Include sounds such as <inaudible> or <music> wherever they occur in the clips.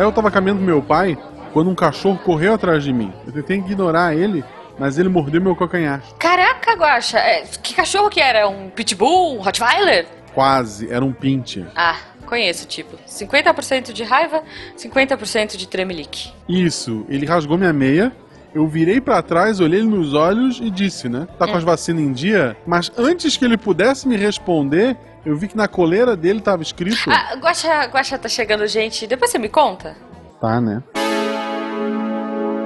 Aí eu tava caminhando com meu pai quando um cachorro correu atrás de mim. Eu tentei ignorar ele, mas ele mordeu meu calcanhar. Caraca, Guaxa, é, que cachorro que era? Um pitbull? Um Rottweiler? Quase, era um pinte. Ah, conheço o tipo. 50% de raiva, 50% de tremelique. Isso, ele rasgou minha meia. Eu virei pra trás, olhei ele nos olhos e disse, né? Tá com as vacinas em dia? Mas antes que ele pudesse me responder, eu vi que na coleira dele tava escrito. Ah, Guaxa, Guaxa tá chegando, gente. Depois você me conta. Tá, né?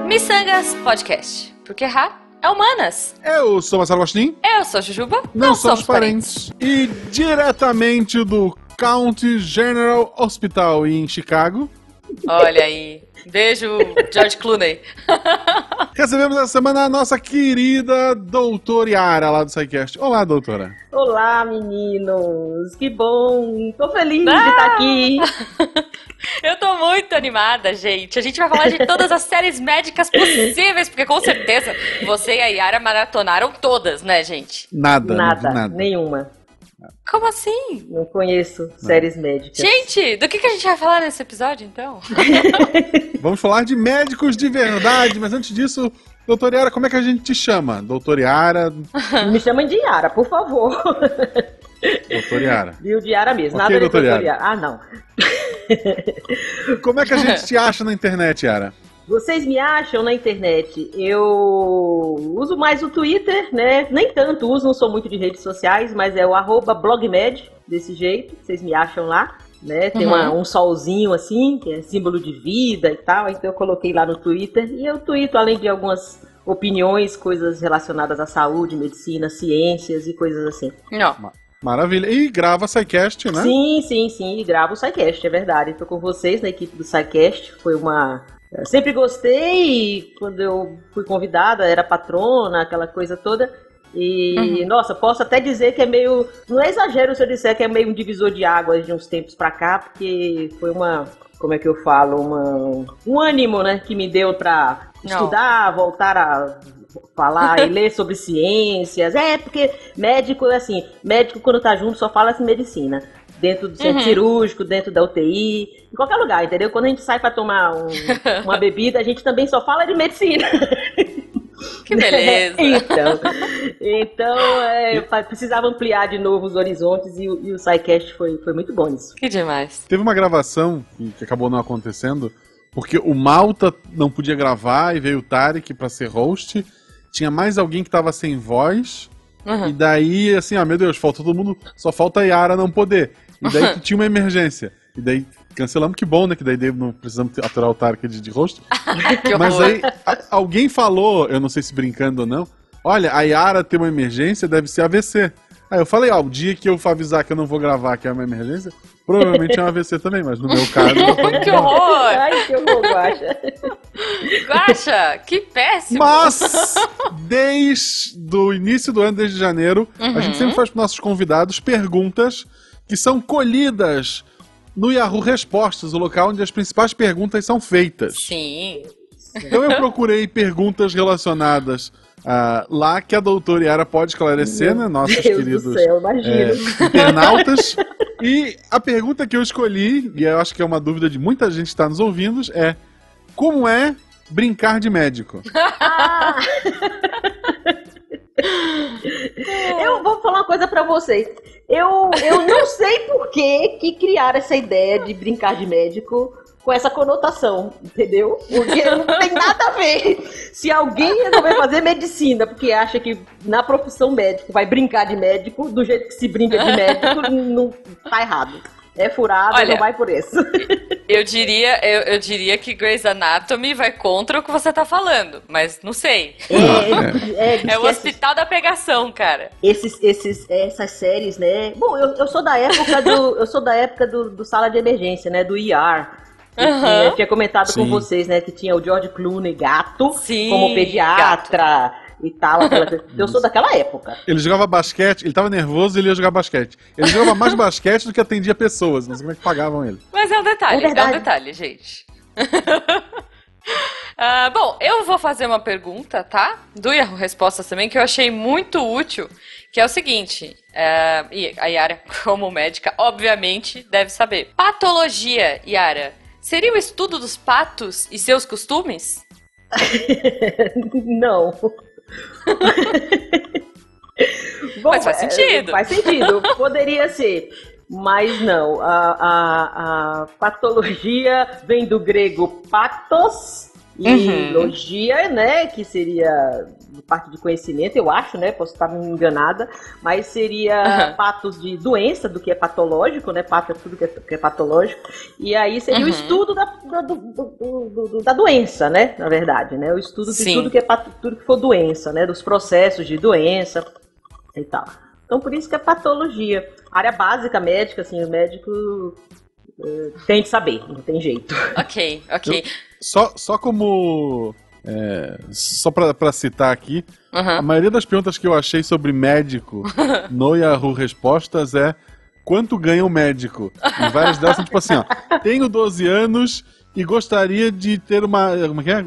Missangas Podcast. Porque errar é humanas. Eu sou Marcelo Agostinho. Eu sou a Jujuba. Não, somos parentes. E diretamente do County General Hospital em Chicago, Olha aí. Beijo, George Clooney. <laughs> recebemos essa semana a nossa querida doutora Yara lá do SciCast. Olá, doutora. Olá, meninos! Que bom! Tô feliz Ah! de estar aqui. <laughs> Eu tô muito animada, gente. A gente vai falar de todas as séries médicas possíveis, porque com certeza você e a Yara maratonaram todas, né, gente? Nada, Nada, nada. nenhuma. Como assim? Não conheço séries médicas. Gente, do que, que a gente vai falar nesse episódio, então? <laughs> Vamos falar de médicos de verdade, mas antes disso, doutora Yara, como é que a gente te chama? Doutora Yara, Me chamam de Yara, por favor. doutora Yara. Viu de Yara mesmo. Ok, Nada de doutor doutor Yara. Yara. Ah, não. Como é que a <laughs> gente te acha na internet, Yara? Vocês me acham na internet? Eu uso mais o Twitter, né? Nem tanto uso, não sou muito de redes sociais, mas é o arroba blogmed, desse jeito. Vocês me acham lá. Né? Tem uma- um solzinho assim, que é símbolo de vida e tal. Então eu coloquei lá no Twitter. E eu tweeto, além de algumas opiniões, coisas relacionadas à saúde, medicina, ciências e coisas assim. Não. Maravilha. E grava SciCast, né? Sim, sim, sim. E gravo o SciCast, é verdade. Estou com vocês na equipe do SciCast. Foi uma. Eu Sempre gostei. Quando eu fui convidada, era patrona, aquela coisa toda. E, nossa, posso até dizer que é meio. Não é exagero se eu disser que é meio um divisor de águas de uns tempos pra cá, porque foi uma. Como é que eu falo? Uma, um ânimo, né? Que me deu pra Não. estudar, voltar a falar e ler <laughs> sobre ciências. É, porque médico é assim, médico quando tá junto só fala de medicina. Dentro do centro Uhum. cirúrgico, dentto da UTI, em qualquer lugar, entendeu? Quando a gente sai pra tomar um- <laughs> uma bebida, a gente também só fala de medicina. Que beleza. <laughs> então, então é, precisava ampliar de novo os horizontes e, o- e o SciCast foi, foi muito bom nisso. Que demais. Teve uma gravação que acabou não acontecendo, porque o Malta não podia gravar e veio o Tarek pra ser host. Tinha mais alguém que tava sem voz. Uhum. E daí, assim, ah, meu Deus, falta todo mundo, só falta a Yara não poder. E daí que <laughs> tinha uma emergência. E daí cancelamos, que bom, né? Que daí não precisamos aturar o Tarek de, de rosto. <laughs> Mas aí a- alguém falou, eu não sei se brincando ou não, olha, a Yara tem uma emergência, deve ser AVC. Aí eu falei, ó, o dia que eu for avisar que eu não vou gravar que é uma emergência, provavelmente é um AVC também, mas no meu caso. <laughs> que horror! Ai, que horror, Guaxa. Guaxa, que péssimo. Mas, desde o início do ano, desde janeiro, a gente sempre faz para nossos convidados perguntas que são colhidas no Yahoo Respostas, o local onde as principais perguntas são feitas. Sim. Então eu procurei perguntas relacionadas ah, lá que a doutora Yara pode esclarecer, né? Nossos Deus queridos do céu, imagina. é, internautas. E a pergunta que eu escolhi, e eu acho que é uma dúvida de muita gente que está nos ouvindo, é como é brincar de médico? Ah! <laughs> Eu vou falar uma coisa pra vocês. Eu, eu não sei por que, que criaram essa ideia de brincar de médico com essa conotação, entendeu? Porque não tem nada a ver. Se alguém resolver fazer medicina porque acha que na profissão médico vai brincar de médico, do jeito que se brinca de médico, não tá errado. É furado, Olha, não vai por isso. <laughs> Eu diria, eu, eu diria que Grey's Anatomy vai contra o que você tá falando, mas não sei. É, é, É o esquece- hospital da pegação, cara. esses, esses, essas séries, né? Bom, eu, eu sou da época do. Eu sou da época do, do sala de emergência, né? Do ER. Tinha, eu tinha comentado com Sim. vocês, né? Que tinha o George Clooney gato, Sim, como pediatra e tal. aquela. Eu sou daquela época. Ele jogava basquete, ele tava nervoso e ele ia jogar basquete. Ele jogava mais <laughs> basquete do que atendia pessoas. Não sei como é que pagavam ele. Mas é um detalhe, É é, um detalhe, gente. <laughs> Ah, bom, eu vou fazer uma pergunta, tá? Do Yahoo Respostas também, que eu achei muito útil, que é o seguinte, é, e a Yara, <laughs> como médica, obviamente deve saber. Patologia, Yara, Seria o estudo dos patos e seus costumes? Não. <laughs> Bom, mas faz sentido. É, faz sentido. Poderia ser. Mas não. A, a, a patologia vem do grego patos e uhum. logia, né? Que seria parte de conhecimento, eu acho, né? Posso estar me enganada, mas seria uhum. patos de doença, do que é patológico, né? Pato é tudo que é, que é patológico. E aí seria uhum. o estudo da, da, do, do, do, da doença, né? Na verdade, né? O estudo de Sim. tudo que, é, tudo que for doença, né? Dos processos de doença e tal. Então, por isso que é patologia. Área básica médica, assim, o médico tem de saber, não tem jeito. Ok, ok. Eu, só, só como é, só para citar aqui, uhum. a maioria das perguntas que eu achei sobre médico <laughs> no Yahoo Respostas é quanto ganha um médico? E várias delas são tipo assim, ó, tenho 12 anos e gostaria de ter uma. Como é que é?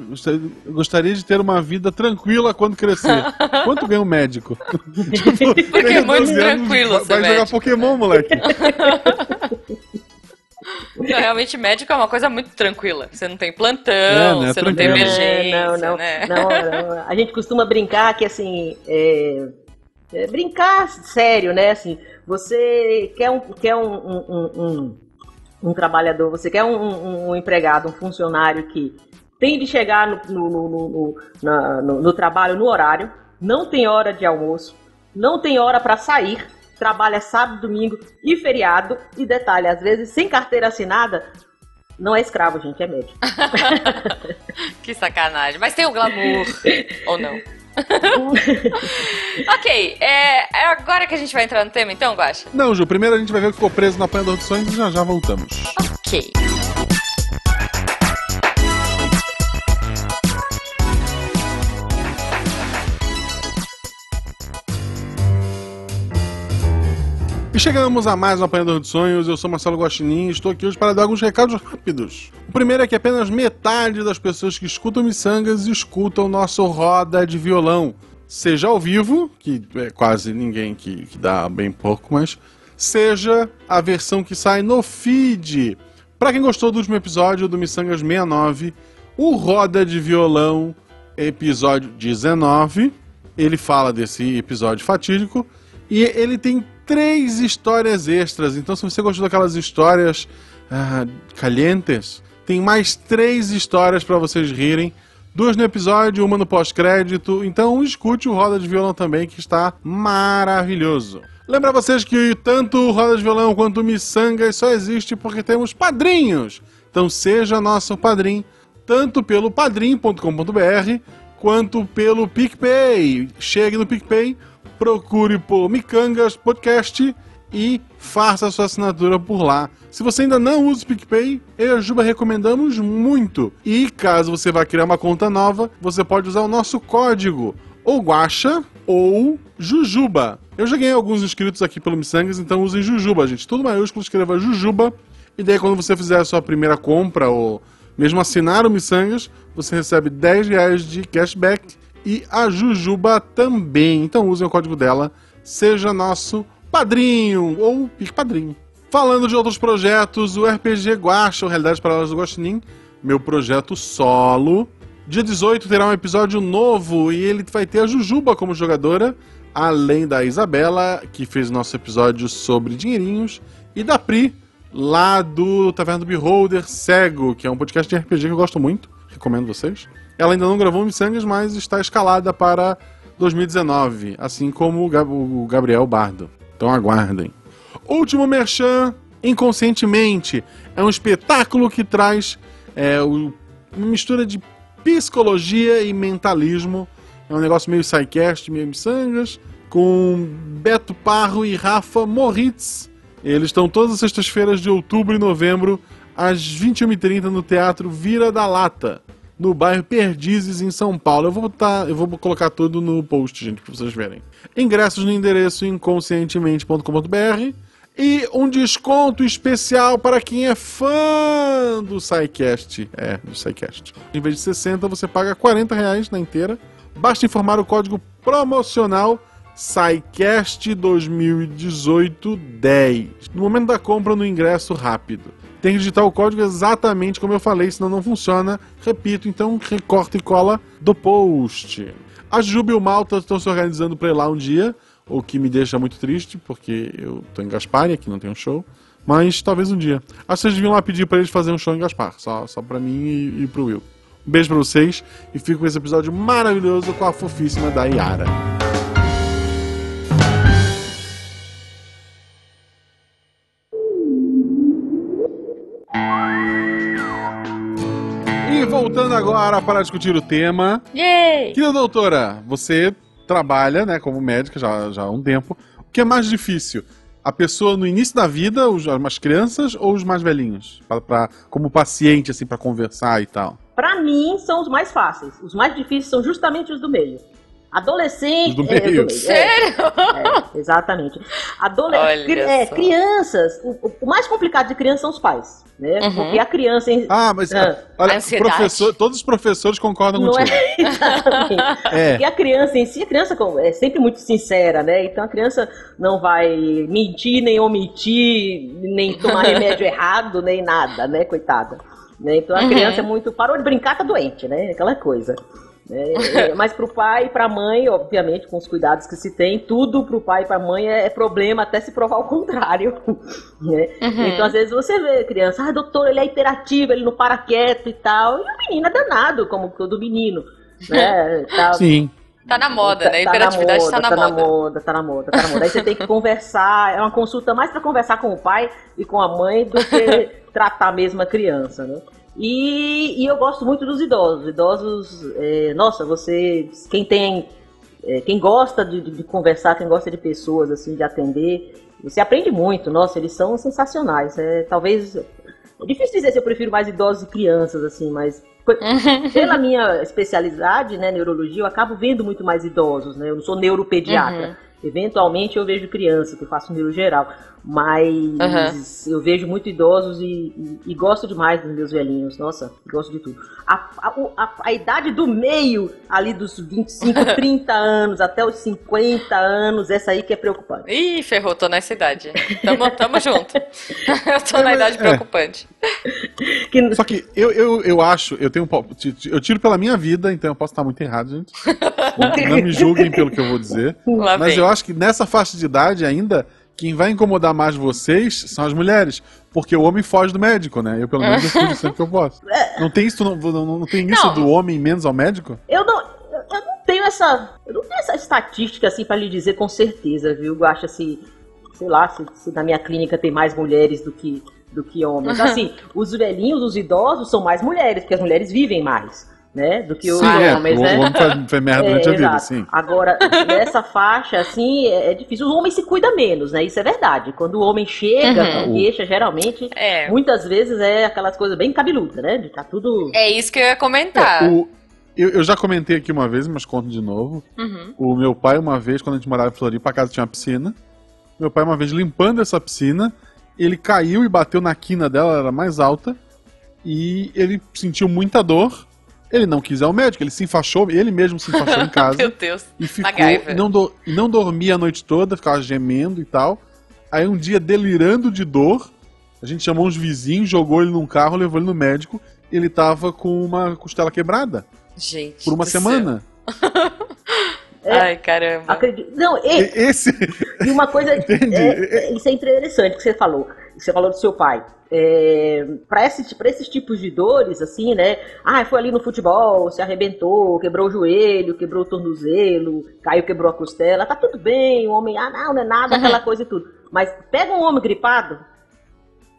Gostaria de ter uma vida tranquila quando crescer. Quanto ganha um médico? <laughs> tipo, Porque é muito tranquilo. Anos, vai, vai jogar Pokémon, moleque. <laughs> Não, realmente, médico é uma coisa muito tranquila. Você não tem plantão, é, né? você não tem emergência. Não, não, né? não, não, A gente costuma brincar que, assim, é, é brincar sério, né? Assim, você quer um, quer um, um, um, um trabalhador, você quer um, um, empregado, um funcionário que tem de chegar no, no, no, no, no trabalho no horário, não tem hora de almoço, não tem hora para sair trabalha sábado, domingo e feriado. E detalhe, às vezes sem carteira assinada, não é escravo, gente, é médico. <laughs> que sacanagem. Mas tem o glamour, ou não? <laughs> ok, é, é, agora que a gente vai entrar no tema então, Guaxa? Não, Ju, primeiro a gente vai ver o que ficou preso na apanhador de sonhos e já já voltamos. Ok. E chegamos a mais um Apanhador de Sonhos. Eu sou Marcelo Guaxinim e estou aqui hoje para dar alguns recados rápidos. O primeiro é que apenas metade das pessoas que escutam Missangas escutam nosso Roda de Violão. Seja ao vivo, que é quase ninguém que, que dá bem pouco, mas seja a versão que sai no feed. Para quem gostou do último episódio do Missangas 69, o Roda de Violão, episódio 19, ele fala desse episódio fatídico e ele tem três histórias extras. Então, se você gostou daquelas histórias ah, calientes, tem mais três histórias para vocês rirem. Duas no episódio, uma no pós-crédito. Então escute o Roda de Violão também, que está maravilhoso. Lembra vocês que tanto o Roda de Violão quanto o Missangas só existe porque temos padrinhos. Então seja nosso padrinho, tanto pelo padrim.com.br quanto pelo PicPay. Chegue no PicPay, procure por Micangas Podcast e faça sua assinatura por lá. Se você ainda não usa o PicPay, eu e a Juba recomendamos muito. E caso você vá criar uma conta nova, você pode usar o nosso código ou Guacha ou Jujuba. Eu já ganhei alguns inscritos aqui pelo Missangas, então usem Jujuba, gente. Tudo maiúsculo, escreva Jujuba. E daí quando você fizer a sua primeira compra ou mesmo assinar o Missangas, você recebe 10 reais de cashback e a Jujuba também. Então usem o código dela, seja nosso padrinho ou padrinho. Falando de outros projetos, o RPG Guacha, ou Realidades Paralelas do Guaxinim, meu projeto solo. Dia 18 terá um episódio novo e ele vai ter a Jujuba como jogadora, além da Isabela, que fez nosso episódio sobre dinheirinhos, e da Pri, lá do Taverna do Beholder Cego, que é um podcast de RPG que eu gosto muito, recomendo vocês. Ela ainda não gravou Missangas, mas está escalada para 2019, assim como o Gabriel Bardo. Então aguardem. Último merchan, Inconscientemente. É um espetáculo que traz é, uma mistura de psicologia e mentalismo. É um negócio meio sidecast, meio missangas, com Beto Parro e Rafa Moritz. Eles estão todas as sextas-feiras de outubro e novembro, às 21h30 no Teatro Vira da Lata no bairro Perdizes, em São Paulo. Eu vou botar, eu vou colocar tudo no post, gente, para vocês verem. Ingressos no endereço inconscientemente.com.br e um desconto especial para quem é fã do SciCast. É, do SciCast. Em vez de 60, você paga 40 reais na inteira. Basta informar o código promocional SciCast 2018 10 no momento da compra no ingresso rápido. Tem que digitar o código exatamente como eu falei, senão não funciona. Repito, então recorta e cola do post. A Juba e o Malta estão se organizando para ir lá um dia, o que me deixa muito triste, porque eu tô em Gaspar e aqui não tem um show. Mas talvez um dia. Acho que vocês lá pedir para eles fazerem um show em Gaspar, só, só para mim e, e pro Will. Um beijo pra vocês e fico com esse episódio maravilhoso com a fofíssima da Yara. Voltando agora para discutir o tema. Yay! Querida doutora, você trabalha né, como médica já, já há um tempo. O que é mais difícil? A pessoa no início da vida, os, as crianças ou os mais velhinhos? Pra, pra- como paciente, assim, para conversar e tal. Pra mim, são os mais fáceis. Os mais difíceis são justamente os do meio. Adolescente. Do é, meio. é, Sério? é, exatamente. Adole Olha cri- é, crianças. O, o mais complicado de criança são os pais. Né? Uhum. Porque a criança. Em... Ah, mas Ah. olha, Ansiedade. professor, todos os professores concordam Não contigo. é <laughs> exatamente. É. Porque a criança em si, a criança é sempre muito sincera, né? Então a criança não vai mentir, nem omitir, nem tomar remédio <laughs> errado, nem nada, né, coitada. Né? Então a Uhum. criança é muito. Parou de brincar, tá doente, né? Aquela coisa. É, é, mas pro pai e pra mãe, obviamente, com os cuidados que se tem, tudo pro pai e pra mãe é, é problema até se provar o contrário. <laughs> né? Uhum. Então, às vezes, você vê a criança, ah, doutor, ele é hiperativo, ele não para quieto e tal. E o menino é danado, como todo menino. Né? <laughs> Tal. Sim. Tá na moda, né? Tá- tá Hiperatividade na tá na tá na moda. moda, tá na moda, tá na moda. Aí você tem que conversar, é uma consulta mais pra conversar com o pai e com a mãe do que <laughs> tratar mesmo a criança, né? E, e eu gosto muito dos idosos. Idosos, é, nossa, você, quem tem, é, quem gosta de, de- conversar, quem gosta de pessoas, assim, de atender, você aprende muito. Nossa, eles são sensacionais. É, talvez, é difícil dizer se eu prefiro mais idosos e crianças, assim, mas <laughs> pela minha especialidade, né, neurologia, eu acabo vendo muito mais idosos, né? Eu não sou neuropediatra. Eventualmente eu vejo criança, que eu faço neuro geral. Mas eu vejo muito idosos e, e- e gosto demais dos meus velhinhos. Nossa, gosto de tudo. A, a- a- a idade do meio, ali dos 25, 30 <laughs> anos até os 50 anos, essa aí que é preocupante. Ih, ferrou, tô nessa idade. Tamo, tamo junto. <laughs> Eu tô na idade É. preocupante. Que- Só que eu, eu, eu acho, eu tenho um Eu tiro pela minha vida, então eu posso estar muito errado, gente. <laughs> Não, não me julguem pelo que eu vou dizer. Lá Mas vem. eu acho que nessa faixa de idade ainda, quem vai incomodar mais vocês são as mulheres. Porque o homem foge do médico, né? Eu, pelo menos, eu fujo sempre que eu posso. <laughs> Não tem isso, não, não, não tem isso Não. do homem menos ao médico? Eu não, eu eu não tenho essa, eu não tenho essa estatística assim para lhe dizer com certeza, viu? Eu acho assim, sei lá, se, se na minha clínica tem mais mulheres do que do que homens. Assim, os velhinhos, os idosos são mais mulheres, porque as mulheres vivem mais, né? Do que os sim, é. homens, o, né? o homem faz, faz merda <laughs> É, durante a vida, exato. sim. Agora, nessa faixa, assim, é é difícil. O homem se cuida menos, né? Isso é verdade. Quando o homem chega, Uhum. com queixa, geralmente, É. muitas vezes é aquelas coisas bem cabeludas, né? De tá tudo. É isso que eu ia comentar. É, o- eu, eu já comentei aqui uma vez, mas conto de novo. Uhum. O meu pai, uma vez, quando a gente morava em Floripa, a casa tinha uma piscina. Meu pai, uma vez, limpando essa piscina, ele caiu e bateu na quina dela, ela era mais alta. E ele sentiu muita dor. Ele não quis ir ao médico, ele se enfaixou, ele mesmo se enfaixou em <laughs> casa. Meu Deus. e ficou. MacGyver. E não, do- e não dormia a noite toda, ficava gemendo e tal. Aí um dia, delirando de dor, a gente chamou uns vizinhos, jogou ele num carro, levou ele no médico. Ele tava com uma costela quebrada Gente. por uma do céu. semana. <laughs> É. Ai, caramba. Acredito. Não, e, Esse. E uma coisa, <laughs> é, é, isso é interessante que você falou, você falou do seu pai. É, para esse, pra esses tipos de dores, assim, né? Ah, foi ali no futebol, se arrebentou, quebrou o joelho, quebrou o tornozelo, caiu, quebrou a costela, tá tudo bem, o homem, ah, não, não é nada, <laughs> aquela coisa e tudo. Mas pega um homem gripado,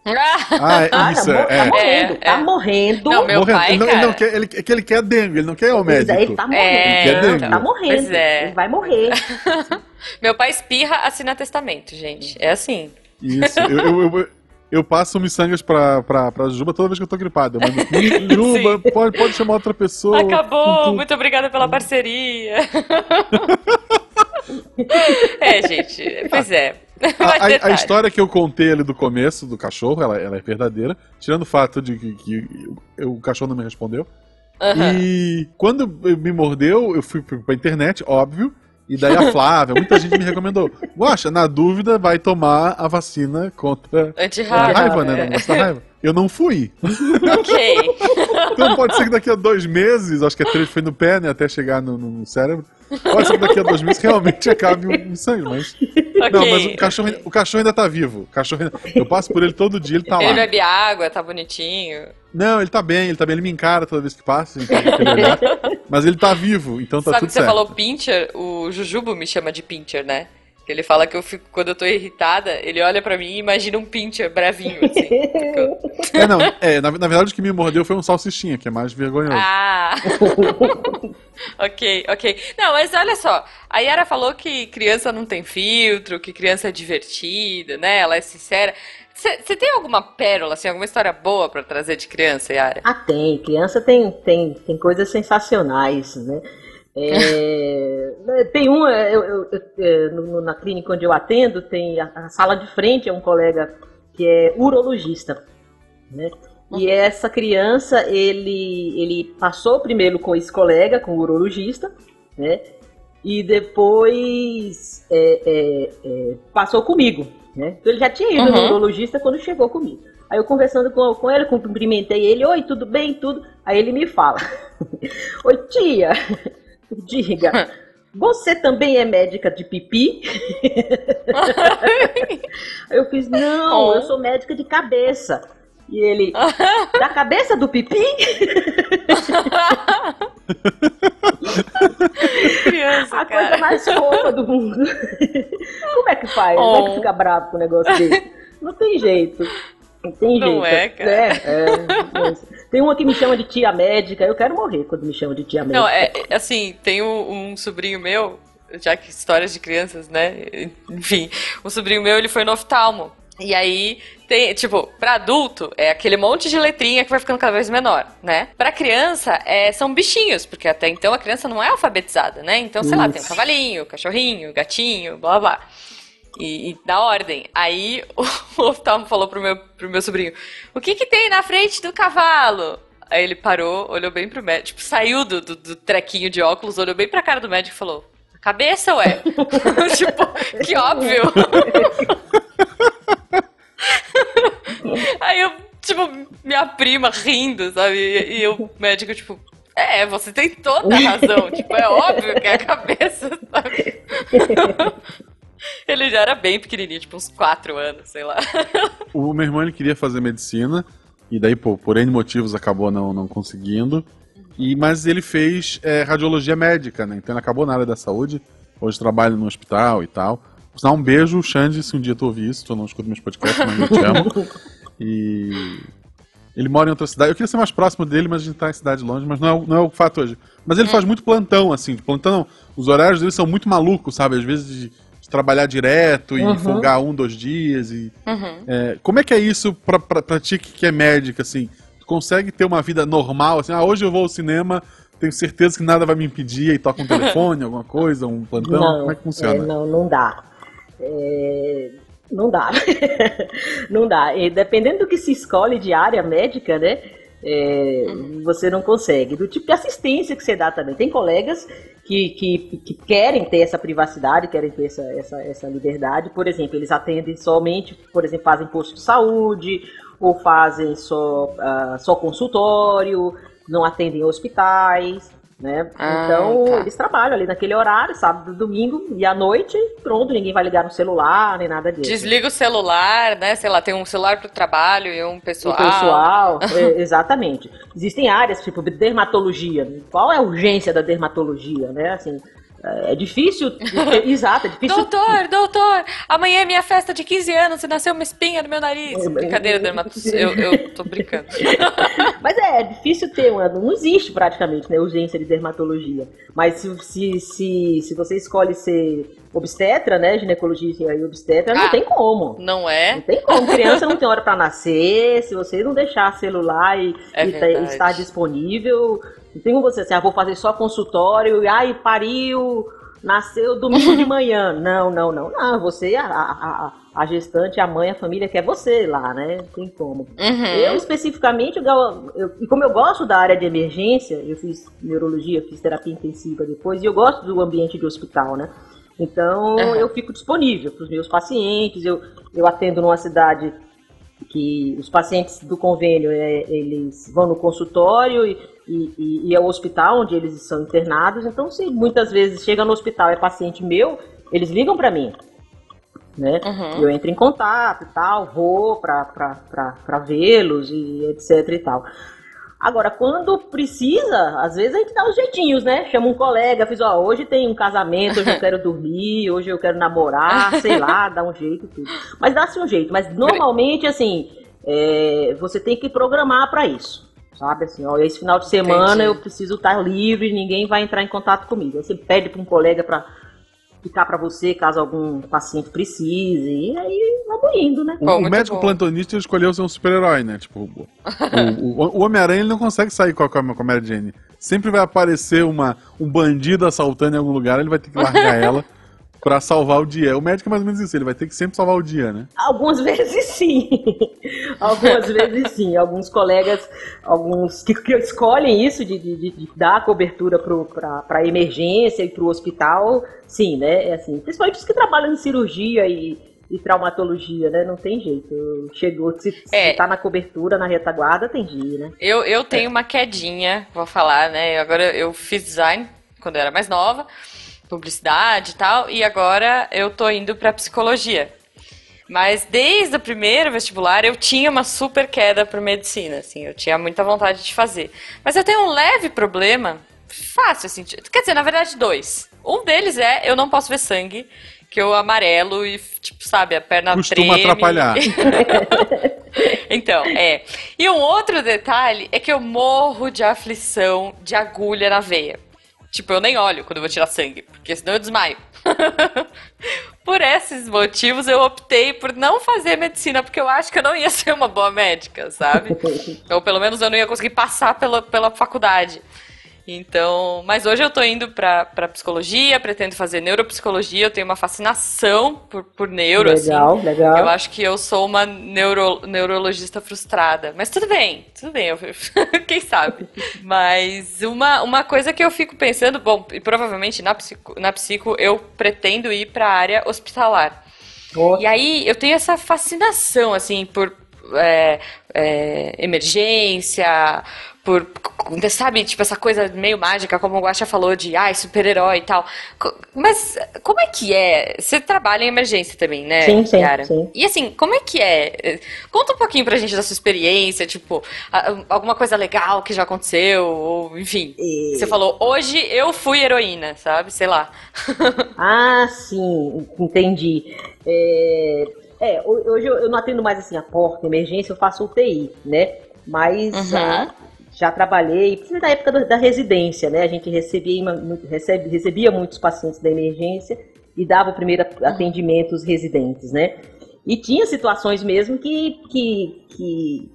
Ah, é ah, isso, tá, é. tá morrendo, É, tá é. morrendo. Não, meu Morrendo. pai, ele, não, ele cara. não quer, ele, é que ele quer dengue, ele não quer ir ao Ele médico. tá morrendo. É, Quer dengue? Tá morrendo. Pois é. Ele vai morrer. <laughs> Meu pai espirra, assina testamento, gente. É assim. Isso. Eu, eu, eu, eu passo miçangas pra, pra, pra Juba toda vez que eu tô gripado. Eu mando, <laughs> Juba, pode, pode chamar outra pessoa. Acabou, muito obrigada pela parceria. <laughs> é, gente, pois é. <laughs> A, a- a história que eu contei ali do começo do cachorro, ela, ela é verdadeira. Tirando o fato de que, que o cachorro não me respondeu. Aham. E quando me mordeu, eu fui pra internet, óbvio. E daí a Flávia, muita gente me recomendou. Guaxa, na dúvida, vai tomar a vacina contra a raiva, né? é. Da raiva. eu não fui. Ok. Então pode ser que daqui a dois meses, acho que a três foi no pé, né? Até chegar no, no cérebro. Pode ser que daqui a dois meses realmente acabe o sangue, mas. Ok. Não, mas o cachorro, o cachorro ainda tá vivo. O cachorro ainda- Eu passo por ele todo dia, ele tá Ele lá. bebe água, tá bonitinho. Não, ele tá bem, ele tá bem, ele me encara toda vez que passa, então <laughs> mas ele tá vivo, então tá Sabe tudo que você certo. falou pincher? O Jujubo me chama de pincher, né? Que ele fala que eu fico, quando eu tô irritada, ele olha pra mim e imagina um pincher bravinho, assim. É, não, é, na, na verdade o que me mordeu foi um salsichinha, que é mais vergonhoso. Ah! <laughs> ok, ok. Não, mas olha só, a Yara falou que criança não tem filtro, que criança é divertida, né? Ela é sincera. Você tem alguma pérola, assim, alguma história boa pra trazer de criança, Yara? Ah, tem. Criança tem, tem, tem coisas sensacionais, né? É, <laughs> tem um, eu, eu- eu- é, na clínica onde eu atendo, tem a, a sala de frente é um colega que é urologista, né? E essa criança, ele, ele passou primeiro com esse colega, com o urologista, né? E depois é, é, é, passou comigo, né? Então ele já tinha ido no Uhum. urologista quando chegou comigo. Aí eu conversando com, com ele, cumprimentei ele, oi, tudo bem, tudo. Aí ele me fala, <laughs> oi tia, <laughs> diga, <laughs> você também é médica de pipi? Aí eu fiz, não, Oh. eu sou médica de cabeça. E ele, da cabeça do pipi? criança, A coisa cara. mais fofa do mundo. Como é que faz? Como é Oh. que fica bravo com um negócio desse? Não tem jeito. Não tem Não jeito. é, cara. É, é. Mas Tem uma que me chama de tia médica. Eu quero morrer quando me chama de tia médica. Não, é, é, assim, tem um, um sobrinho meu, já que histórias de crianças, né? Enfim, um sobrinho meu, ele foi no oftalmo. E aí, tem, tipo, pra adulto, é aquele monte de letrinha que vai ficando cada vez menor, né? Pra criança, é, são bichinhos, porque até então a criança não é alfabetizada, né? Então, sei lá, tem um Isso. cavalinho, cachorrinho, gatinho, blá blá. E, e da ordem. Aí <laughs> o oftalmo falou pro meu, pro meu sobrinho: O que que tem na frente do cavalo? Aí ele parou, olhou bem pro médico, tipo, saiu do, do, do trequinho de óculos, olhou bem pra cara do médico e falou: "A Cabeça, ué? <laughs> tipo, que óbvio. <laughs> <laughs> Aí eu, tipo, minha prima rindo, sabe? E, e o médico, tipo, é, você tem toda a razão. <laughs> tipo, é óbvio que é a cabeça, sabe? <laughs> Ele já era bem pequenininho, tipo uns 4 anos, sei lá. O meu irmão ele queria fazer medicina, e daí, pô, por N motivos acabou não, não conseguindo. E, mas ele fez é, radiologia médica, né? Então ele acabou na área da saúde. Hoje trabalha no hospital e tal. Por sinal, um beijo, Xande, se um dia tu ouvir isso, tu não escuta meus podcasts, mas eu te amo. E ele mora em outra cidade. Eu queria ser mais próximo dele, mas a gente tá em cidade longe, mas não é, o- não é o fato hoje. Mas ele faz muito plantão, assim. de Plantão, não. os horários dele são muito malucos, sabe? Às vezes de, de trabalhar direto e Uhum. folgar um, dois dias. E, Uhum. é, como é que é isso pra, pra, pra ti que que é médica, assim? Tu consegue ter uma vida normal, assim? Ah, hoje eu vou ao cinema, tenho certeza que nada vai me impedir, e toca um <laughs> telefone, alguma coisa, um plantão? Não, como é que funciona? é, não, não dá. É, não dá. <laughs> não dá. E dependendo do que se escolhe de área médica, né? é, você não consegue. Do tipo de assistência que você dá também. Tem colegas que, que, que querem ter essa privacidade, querem ter essa, essa, essa liberdade. Por exemplo, eles atendem somente, por exemplo, fazem posto de saúde, ou fazem só, ah, só consultório, não atendem hospitais. Né? Ah, então, tá. eles trabalham ali naquele horário, sábado, domingo e à noite, pronto, ninguém vai ligar no celular, nem nada disso. Desliga o celular, né? Sei lá, tem um celular pro trabalho e um pessoal. O pessoal, é, <laughs> exatamente. Existem áreas, tipo dermatologia. Qual é a urgência da dermatologia, né? Assim, é é difícil. <laughs> exato, é difícil. Doutor, doutor, amanhã é minha festa de 15 anos e nasceu uma espinha no meu nariz. Brincadeira, dermatologista. Eu, eu tô brincando. <laughs> Mas é, é difícil ter uma. Não existe praticamente, né? Urgência de dermatologia. Mas se, se, se, se você escolhe ser obstetra, né? Ginecologista e obstetra, não Ah. tem como. Não Não é? tem como, criança não tem hora pra nascer, se você não deixar celular e, É e tá- estar disponível, não tem como você assim, ah, vou fazer só consultório, e ai, pariu, nasceu domingo de <laughs> manhã. Não, não, não, não, você, a, a, a- gestante, a mãe, a família quer você lá, né? Não tem como. Uhum. Eu, especificamente, eu, e como eu gosto da área de emergência, eu fiz neurologia, fiz terapia intensiva depois, e eu gosto do ambiente de hospital, né? Então, Aham. eu fico disponível para os meus pacientes, eu, eu atendo numa cidade que os pacientes do convênio é, eles vão no consultório e, e, e, ao hospital onde eles são internados. Então, se muitas vezes chega no hospital é paciente meu, eles ligam para mim. Né? Uhum. Eu entro em contato e tal, vou para vê-los e etc e tal. Agora, quando precisa, às vezes a gente dá os jeitinhos, né? Chama um colega, fiz, ó, hoje tem um casamento, hoje eu quero <laughs> dormir, hoje eu quero namorar, sei lá, dá um jeito tudo. Mas dá-se um jeito. Mas normalmente, assim, é, você tem que programar para isso. Sabe assim, ó, esse final de semana Entendi. eu preciso estar livre, ninguém vai entrar em contato comigo. Aí você pede para um colega para ficar para você caso algum paciente precise. E aí vamos indo, né? Bom, o médico bom. plantonista escolheu ser um super-herói, né? Tipo, o, o, o Homem-Aranha não consegue sair com a, com a Mary Jane. Sempre vai aparecer uma, um bandido assaltando em algum lugar, ele vai ter que largar <laughs> ela para salvar o dia. O médico é mais ou menos isso, ele vai ter que sempre salvar o dia, né? Algumas <laughs> vezes sim. algumas vezes sim. Alguns colegas, alguns que, que escolhem isso de, de, de dar cobertura para emergência e para o hospital, sim, né? É assim, principalmente os que trabalham em cirurgia e, e traumatologia, né? Não tem jeito. Chegou, se, é. se tá na cobertura, na retaguarda, tem dia, né? Eu, eu tenho uma quedinha, vou falar, né? Agora eu fiz design quando eu era mais nova publicidade e tal, e agora eu tô indo para psicologia. Mas desde o primeiro vestibular eu tinha uma super queda para medicina, assim, eu tinha muita vontade de fazer. Mas eu tenho um leve problema, fácil assim, quer dizer, na verdade dois. Um deles é eu não posso ver sangue, que eu amarelo e tipo, sabe, a perna Costuma treme. atrapalhar. <laughs> então, é. E um outro detalhe é que eu morro de aflição de agulha na veia. Tipo, eu nem olho quando eu vou tirar sangue, porque senão eu desmaio. <laughs> por esses motivos, eu optei por não fazer medicina, porque eu acho que eu não ia ser uma boa médica, sabe? <laughs> Ou pelo menos eu não ia conseguir passar pela, pela faculdade. Então, mas hoje eu tô indo pra, pra psicologia, pretendo fazer neuropsicologia, eu tenho uma fascinação por, por neuro, legal, assim. Legal, Eu acho que eu sou uma neuro, neurologista frustrada. Mas tudo bem, tudo bem, eu, <laughs> quem sabe. Mas uma, uma coisa que eu fico pensando, bom, e provavelmente na psico, na psico eu pretendo ir pra área hospitalar. E aí eu tenho essa fascinação, assim, por é, é, emergência, por, sabe, tipo, essa coisa meio mágica, como o Guaxa falou, de, ai, super-herói e tal. Mas como é que é? Você trabalha em emergência também, né, sim, sim, Yara? Sim. E assim, como é que é? Conta um pouquinho pra gente da sua experiência, tipo, alguma coisa legal que já aconteceu, ou, enfim. E... Você falou, hoje eu fui heroína, sabe? Sei lá. <laughs> ah, sim, entendi. É, é hoje eu não atendo mais assim a porta, emergência, eu faço UTI, né? Mas uhum já trabalhei, principalmente na época da residência, né? A gente recebia, recebe, recebia muitos pacientes da emergência e dava o primeiro atendimento aos residentes, né? E tinha situações mesmo que, que, que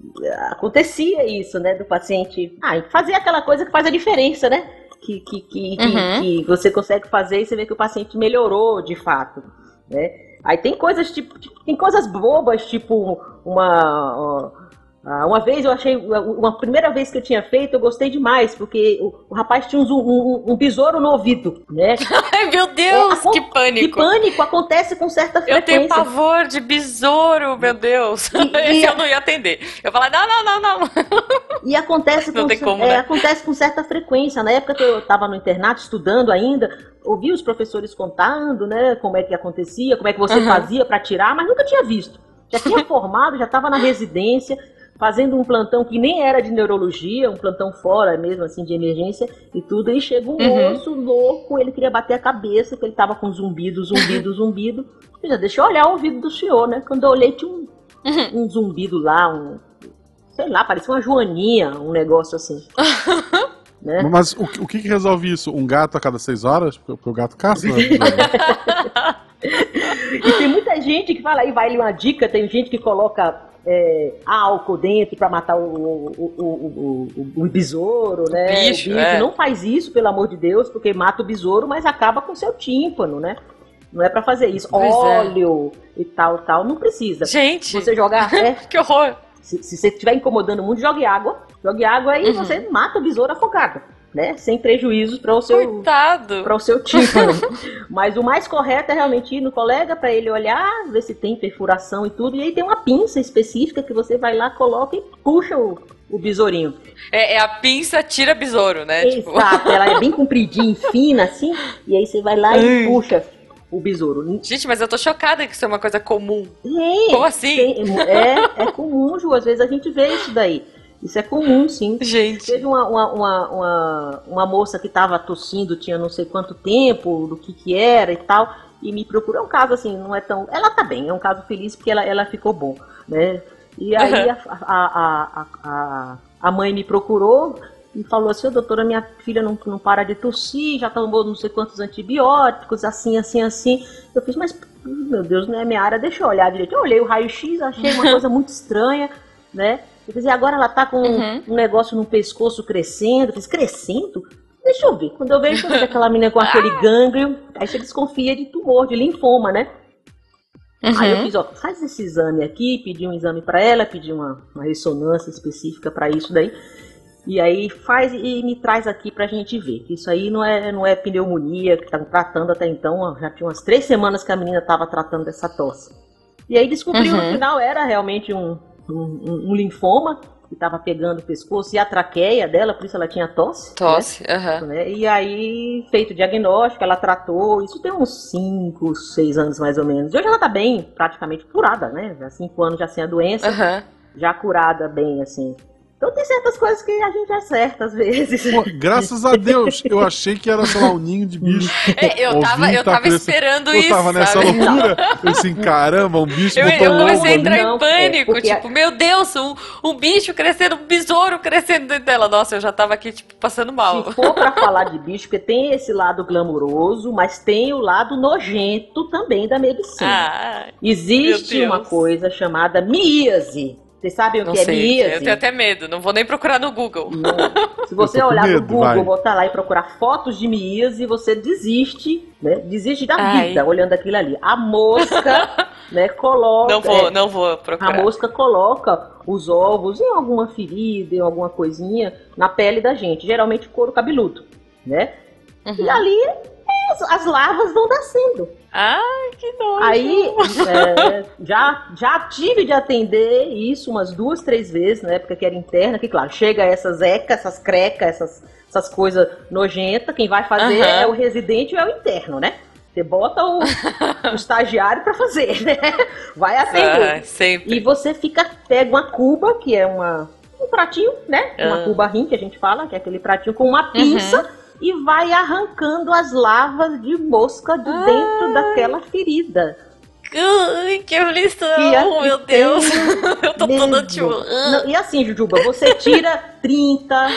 acontecia isso, né? Do paciente ah, fazer aquela coisa que faz a diferença, né? Que, que, que, uhum. que, que você consegue fazer e você vê que o paciente melhorou de fato, né? Aí tem coisas tipo, tem coisas bobas, tipo uma ah, uma vez eu achei, uma primeira vez que eu tinha feito, eu gostei demais, porque o, o rapaz tinha um, um, um, besouro no ouvido, né? <laughs> Ai, meu Deus, é, que pânico! Que pânico acontece com certa frequência. Eu tenho pavor de besouro, meu Deus. E, <laughs> Esse eu não ia atender. Eu falar, não, não, não, não. E acontece <laughs> com, como, é, né? acontece com certa frequência. Na época que eu estava no internato, estudando ainda, ouvi os professores contando, né, como é que acontecia, como é que você uhum. fazia para tirar, mas nunca tinha visto. Já tinha formado, já estava na residência, fazendo um plantão que nem era de neurologia, um plantão fora mesmo, assim, de emergência e tudo. E chega um uhum. moço louco, ele queria bater a cabeça, que ele tava com zumbido, zumbido, zumbido. Eu já deixa eu olhar o ouvido do senhor, né? Quando eu olhei, tinha um, uhum. um zumbido lá, um. Sei lá, parecia uma joaninha, um negócio assim. <laughs> Né? Mas o, o que, que, resolve isso? Um gato a cada seis horas? Porque, o gato caça? Né? <laughs> e tem muita gente que fala aí, vai ali uma dica, tem gente que coloca é, álcool dentro para matar o, o, o, o, besouro, né? Bicho, o bicho. É. Não faz isso, pelo amor de Deus, porque mata o besouro, mas acaba com seu tímpano, né? Não é para fazer isso. Pois é. Óleo é. e tal, tal, não precisa. Gente! Você jogar. <laughs> É, que horror! Se, se você estiver incomodando muito, jogue água. Jogue água e uhum. você mata o besouro afogado. Né? Sem prejuízos para o seu para o seu tímpano. <laughs> Mas o mais correto é realmente ir no colega para ele olhar, ver se tem perfuração e tudo. E aí tem uma pinça específica que você vai lá, coloca e puxa o, o besourinho. É, é a pinça tira besouro, né? Tipo, Exato, ela é bem compridinha, fina assim, e aí você vai lá e puxa o besouro. Gente, mas eu tô chocada que isso é uma coisa comum. Tem, Como assim? tem- é, é comum, Ju, às vezes a gente vê isso daí. Isso é comum, sim. <laughs> Gente. Teve uma, uma, uma, uma, uma moça que estava tossindo, tinha não sei quanto tempo, do que que era e tal, e me procurou. É um caso assim, não é tão. Ela tá bem, é um caso feliz porque ela, ela ficou bom, né? E aí a, a, a, a, a mãe me procurou e falou assim: doutora, minha filha não, não para de tossir, já tomou não sei quantos antibióticos, assim, assim, assim. Eu fiz, mas meu Deus, não é minha área, deixa eu olhar direito. Eu olhei o raio-x, achei uma <laughs> coisa muito estranha, né? Eu fiz, e agora ela tá com Uhum. um negócio no pescoço crescendo. Eu fiz, crescendo? Deixa eu ver. Quando eu vejo que aquela menina com aquele gânglio, aí você desconfia de tumor, de linfoma, né? Aí eu Uhum. fiz, ó, faz esse exame aqui, pedi um exame pra ela, pedi uma, uma ressonância específica pra isso daí. E aí faz e me traz aqui pra gente ver. Que isso aí não é, não é pneumonia que tá tratando até então. Já tinha umas três semanas que a menina tava tratando dessa tosse. E aí descobriu Uhum. no final era realmente um, um, um- linfoma que tava pegando o pescoço e a traqueia dela, por isso ela tinha tosse. né? Tosse, né? E aí, feito o diagnóstico, ela tratou, isso tem uns 5, 6 anos mais ou menos. E hoje ela tá bem, praticamente curada, né? Já 5 anos já sem a doença, Aham. já curada bem, assim. Então tem certas coisas que a gente acerta às vezes. Pô, graças a Deus, eu achei que era, sei lá, um ninho de bicho. É, eu tava, eu tava crescendo. esperando Eu isso. tava nessa sabe? loucura. Eu assim, caramba, um bicho Eu, botou eu comecei a entrar. Não, em pânico, é, porque- tipo, meu Deus, um, um bicho crescendo, um besouro crescendo dentro dela. Nossa, eu já tava aqui, tipo, passando mal. Se for pra falar de bicho, porque tem esse lado glamuroso, mas tem o lado nojento também da medicina. Ah, Existe uma coisa chamada míase. Vocês sabem o não que é sei. míase? Eu tenho até medo, não vou nem procurar no Google. Não. Se você olhar medo, no Google, vai. botar lá e procurar fotos de míase, você desiste, né? Desiste da Ai. vida olhando aquilo ali. A mosca, <laughs> né, coloca. Não vou, é, não vou a procurar. mosca coloca os ovos em alguma ferida, em alguma coisinha, na pele da gente, geralmente couro cabeludo, né? Uhum. E ali as, as larvas vão nascendo. Ai, que nojo. Aí é, já, já tive de atender isso umas duas, três vezes, na época que era interna, que claro, chega essas ecas, essas crecas, essas, essas coisas nojentas, quem vai fazer Aham. é o residente ou é o interno, né? Você bota o, <laughs> o estagiário pra fazer, né? Vai atender. Ah, sempre. E você fica, pega uma cuba, que é uma, um pratinho, né? Uma Ah. cuba rim, que a gente fala, que é aquele pratinho com uma pinça, e vai arrancando as larvas de mosca de Ah. dentro daquela ferida. Ai, que aflição, E aqui meu tem Deus. <laughs> Eu tô toda mesmo. tipo. ah. Não, e assim, Jujuba, você tira <laughs> 30,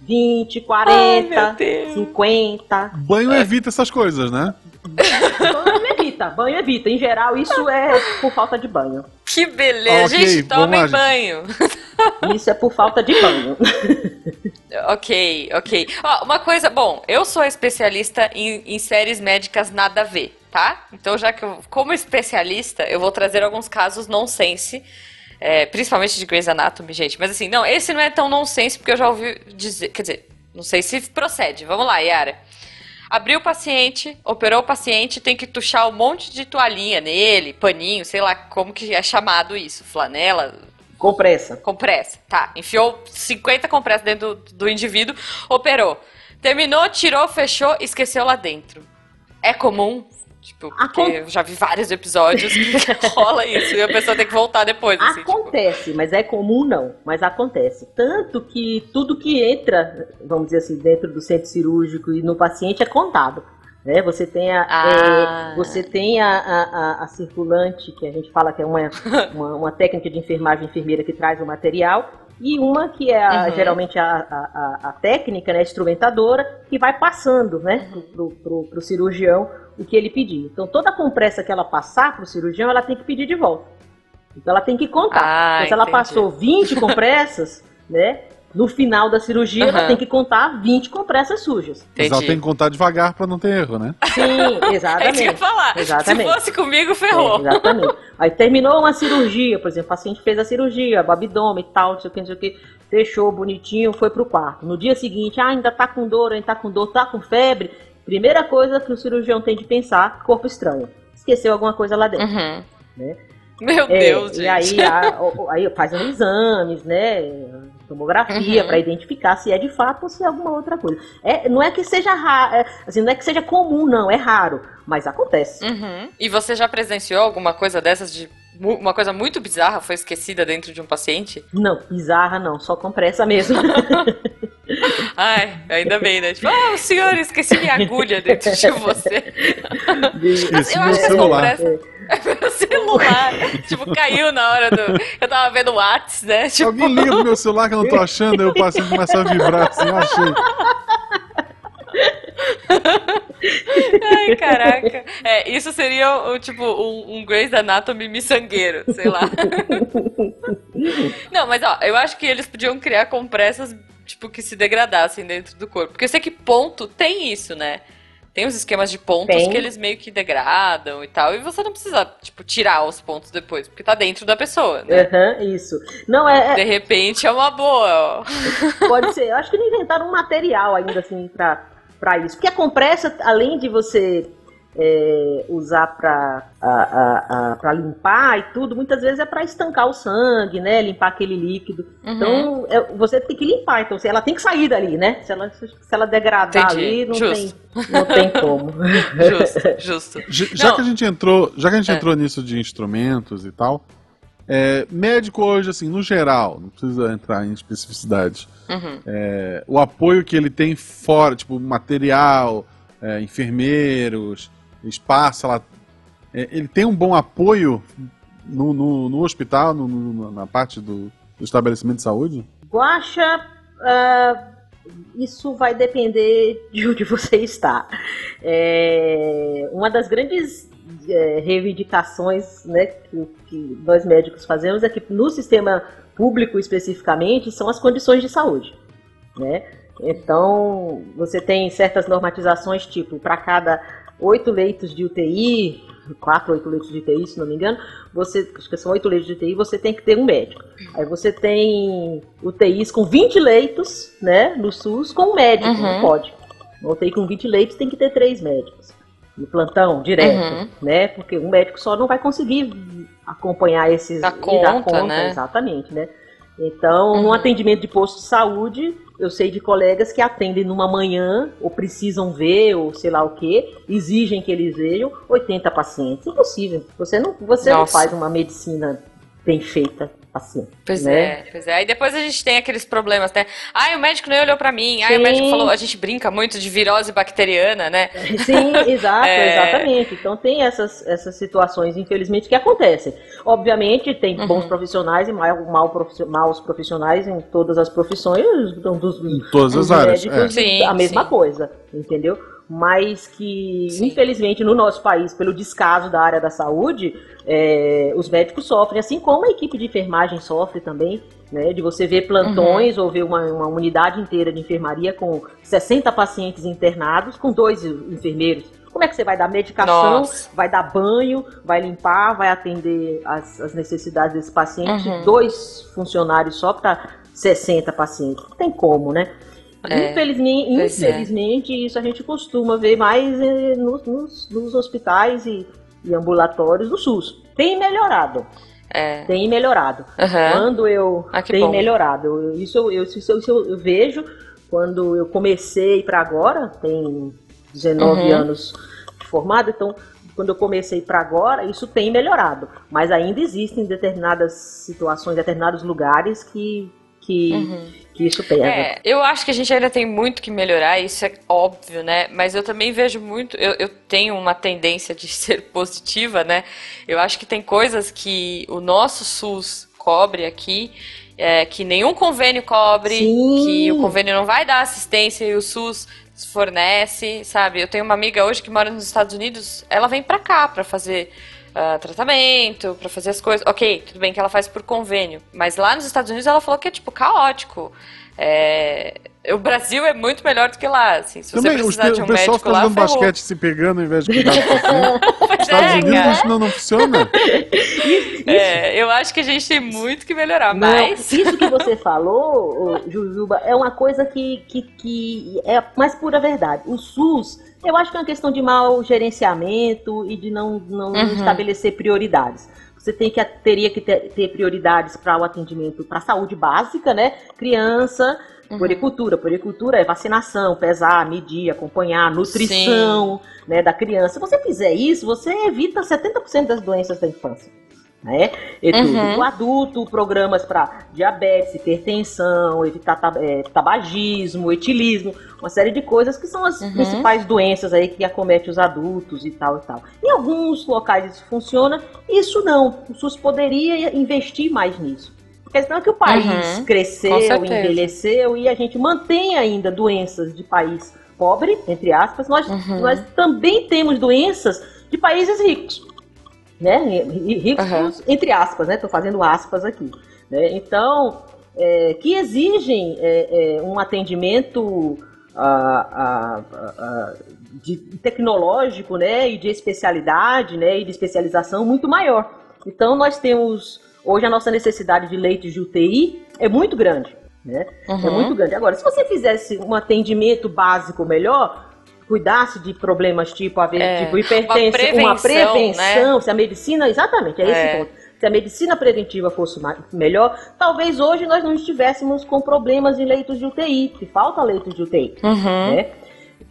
20, Ai, 40, meu Deus. 50. Banho evita essas coisas, né? Banho evita, banho evita. Em geral, isso é por falta de banho. Que beleza. Ok, gente, tomem lá, gente. banho. Isso é por falta de banho. <laughs> Ok, ok. Ó, uma coisa, bom, eu sou especialista em, em séries médicas nada a ver, tá? Então, já que eu, como especialista, eu vou trazer alguns casos nonsense, é, principalmente de Grey's Anatomy, gente. Mas assim, não, esse não é tão nonsense, porque eu já ouvi dizer, quer dizer, não sei se procede. Vamos lá, Yara. Abriu o paciente, operou o paciente, tem que tuchar um monte de toalhinha nele, paninho, sei lá como que é chamado isso, flanela, Compressa. compressa. Tá, enfiou 50 compressas dentro do, do indivíduo, operou. Terminou, tirou, fechou, esqueceu lá dentro. É comum? Tipo, porque eu já vi vários episódios que <laughs> rola isso e a pessoa tem que voltar depois, assim, tipo. Acontece, mas é comum não, mas acontece. Tanto que tudo que entra, vamos dizer assim, dentro do centro cirúrgico e no paciente é contado. Né? Você tem a, Ah. é, você tem a, a, a- circulante, que a gente fala que é uma, uma, uma técnica de enfermagem enfermeira que traz o material, e uma que é a- Uhum. geralmente a, a, a- técnica, né, a instrumentadora, que vai passando né, Uhum. pro, pro, pro cirurgião o que ele pedir. Então toda compressa que ela passar pro cirurgião, ela tem que pedir de volta. Então ela tem que contar. Ah, então, se ela entendi. passou 20 <laughs> compressas, né? No final da cirurgia, ela Aham. tem que contar 20 compressas sujas. Mas ela Entendi. tem que contar devagar pra não ter erro, né? Sim, <laughs> É isso exatamente. falar. Exatamente. Se fosse comigo, É, ferrou. exatamente. Aí terminou uma cirurgia, por exemplo, o paciente fez a cirurgia, o abdômen e tal, não sei o que, não sei o que. fechou bonitinho, foi pro quarto. No dia seguinte, ah, ainda tá com dor, ainda tá com dor, tá com febre. Primeira coisa que o cirurgião tem de pensar, corpo estranho. Esqueceu alguma coisa lá dentro. Uhum. Né? Meu É, Deus, e gente. aí, a- o- aí faz um exames, né? Tomografia Uhum. pra identificar se é de fato ou se é alguma outra coisa. É, não é que seja raro, assim, não é que seja comum, não, é raro, mas acontece. Uhum. E você já presenciou alguma coisa dessas de. Uma coisa muito bizarra foi esquecida dentro de um paciente? Não, bizarra não, só compressa mesmo. <laughs> Ai, ainda bem, né? Tipo, ah, senhor, esqueci minha agulha dentro de você. Esqueci Eu meu acho que as celular. compressas- Meu celular. tipo, caiu na hora do. Eu tava vendo o Whats, né? Tipo, Alguém liga pro meu celular que eu não tô achando, aí o paciente começa a vibrar assim, eu achei. ai, caraca. É, isso seria o, tipo um, um Grey's Anatomy miçangueiro, sei lá. <laughs> Não, mas ó, eu acho que eles podiam criar compressas, tipo, que se degradassem dentro do corpo. Porque eu sei que ponto tem isso, né? Tem os esquemas de pontos Tem. que eles meio que degradam e tal. E você não precisa, tipo, tirar os pontos depois, porque tá dentro da pessoa, né? Aham, isso. Não, é, De repente é uma boa, ó. é- <laughs> pode ser. Eu acho que não inventaram um material ainda assim pra, pra isso. Porque a compressa, além de você é, usar pra, a, a, a- pra limpar e tudo, muitas vezes é pra estancar o sangue, né? Limpar aquele líquido. Uhum. Então, é- você tem que limpar. Então, se ela tem que sair dali, né? Se ela, se ela degradar Entendi. ali, não Justo. tem, não tem como. <laughs> Justo, justo. Já Não. que a gente entrou, já que a gente É. entrou nisso de instrumentos e tal, é, médico hoje, assim, no geral, não precisa entrar em especificidades, Uhum. é, o apoio que ele tem fora, tipo, material, é, enfermeiros, espaço, lá, é, ele tem um bom apoio no, no, no hospital, no- no- na parte do, do estabelecimento de saúde? Guaxa, ah, isso vai depender de onde você está. É, uma das grandes é, reivindicações né, que, que nós médicos fazemos é que no sistema público especificamente são as condições de saúde. Né? Então, você tem certas normatizações, tipo, para cada oito leitos de UTI, quatro, oito leitos de UTI, se não me engano, você, acho que são oito leitos de UTI, você tem que ter um médico. Aí você tem UTIs com 20 leitos, né, no SUS, com um médico, Uhum. não pode. Uma UTI com 20 leitos tem que ter três médicos. No plantão, direto, Uhum. né? Porque um médico só não vai conseguir acompanhar esses... Dar e dar conta, né? Exatamente, né? Então, no Uhum. atendimento de posto de saúde, eu sei de colegas que atendem numa manhã, ou precisam ver, ou sei lá o que, exigem que eles vejam 80 pacientes. Impossível. Você não, você não faz uma medicina bem feita assim. Pois né? é, pois é. Aí depois a gente tem aqueles problemas, né? Ai, o médico nem olhou pra mim. Ai, o Sim. médico falou. A gente brinca muito de virose bacteriana, né? <laughs> Sim, exato, <laughs> É. exatamente. Então tem essas, essas situações, infelizmente, que acontecem. Obviamente, tem Uhum. bons profissionais e mal, mal profissi- maus profissionais em todas as profissões, dos, Em todas as áreas. médicos, é. Sim, a mesma sim. coisa, entendeu? Mas que, Sim. infelizmente, no nosso país, pelo descaso da área da saúde, é, os médicos sofrem, assim como a equipe de enfermagem sofre também, né? De você ver plantões ou ver uma, uma unidade inteira de enfermaria com 60 pacientes internados, com dois enfermeiros. Como é que você vai dar medicação, Nossa. vai dar banho, vai limpar, vai atender as, as necessidades desse paciente? Uhum. Dois funcionários só para 60 pacientes. Não tem como, né? É, Infelizmente, pois é. infelizmente, isso a gente costuma ver mais eh, nos, nos- nos hospitais e, e ambulatórios do SUS. Tem melhorado, É. tem melhorado. Aham. Quando eu Ah, tem bom. melhorado, isso, eu, isso, eu- isso eu, vejo quando eu comecei para agora, tem 19 Uhum. anos formado, então quando eu comecei para agora, isso tem melhorado. Mas ainda existem determinadas situações, determinados lugares que, que, Uhum. Que isso pega. É, eu acho que a gente ainda tem muito que melhorar, isso é óbvio, né? Mas eu também vejo muito. Eu, eu tenho uma tendência de <laughs> ser positiva, né? Eu acho que tem coisas que o nosso SUS cobre aqui. é, que nenhum convênio cobre, Sim. que o convênio não vai dar assistência e o SUS fornece, sabe? Eu tenho uma amiga hoje que mora nos Estados Unidos, ela vem pra cá pra fazer ah, tratamento, pra fazer as coisas. Ok, tudo bem que ela faz por convênio, mas lá nos Estados Unidos ela falou que é tipo caótico. É, <laughs> o Brasil é muito melhor do que lá, assim. Se Também, você os, precisar de um o pessoal médico fica lá, jogando ferrou. basquete se pegando ao invés de cuidar. <laughs> Pois Estados é, Unidos isso não, não funciona. <laughs> É, eu acho que a gente tem muito que melhorar, Não, mas... isso que você falou, Jujuba, é uma coisa que, que, que é a mais pura verdade. O SUS, eu acho que é uma questão de mau gerenciamento e de não, não Uhum. estabelecer prioridades. Você tem que, teria que ter, ter prioridades para o atendimento para a saúde básica, né? Criança, Uhum. Poricultura. Poricultura é vacinação, pesar, medir, acompanhar, nutrição né, da criança. Se você fizer isso, você evita 70% das doenças da infância. Né? E tudo. Uhum. O adulto, programas para diabetes, hipertensão, evitar tab- eh, tabagismo, etilismo, uma série de coisas que são as Uhum. principais doenças aí que acometem os adultos e tal e tal. Em alguns locais isso funciona, isso não. O SUS poderia investir mais nisso. Porque senão é que o país Uhum. Cresceu, envelheceu e a gente mantém ainda doenças de país pobre, entre aspas, nós, Uhum. nós também temos doenças de países ricos. Né? Ri- Ricos, Uhum. entre aspas, né? Estou fazendo aspas aqui. né? Então, é, que exigem é, é, um atendimento ah, ah, ah, de, tecnológico né? e de especialidade né? e de especialização muito maior. Então, nós temos. Hoje, a nossa necessidade de leitos de UTI é muito grande. Né? É Uhum. muito grande. Agora, se você fizesse um atendimento básico melhor, cuidasse de problemas tipo, a É, tipo hipertensão, uma uma prevenção, prevenção, se a medicina, exatamente, é esse É. ponto. Se a medicina preventiva fosse melhor, talvez hoje nós não estivéssemos com problemas de leitos de UTI, que falta leitos de UTI, Uhum. né?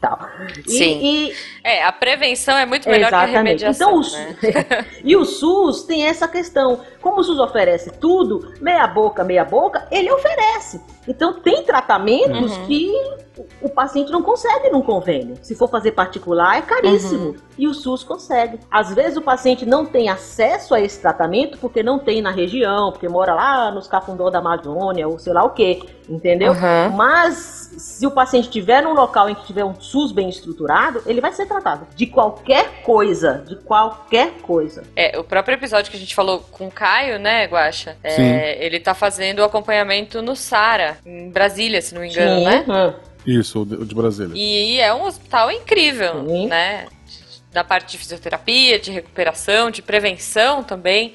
Tal. E- Sim. e, É, a prevenção é muito melhor que a Exatamente. remediação, Então, o, né? <laughs> e o SUS tem essa questão. Como o SUS oferece tudo, meia boca, meia boca, ele oferece. Então, tem tratamentos Uhum. que o- o paciente não consegue num convênio. Se for fazer particular, é caríssimo. Uhum. E o SUS consegue. Às vezes, o paciente não tem acesso a esse tratamento porque não tem na região, porque mora lá nos cafundó da Amazônia, ou sei lá o quê. Entendeu? Uhum. Mas se o paciente estiver num local em que tiver um SUS bem estruturado, ele vai ser tratado de qualquer coisa, de qualquer coisa. É, o próprio episódio que a gente falou com o Caio, né, Guaxa? É, Sim. ele tá fazendo o acompanhamento no Sara, em Brasília, se não me engano, né? Hum, Isso, o de, Brasília. E é um hospital incrível, Sim. né? Da parte de fisioterapia, de recuperação, de prevenção também.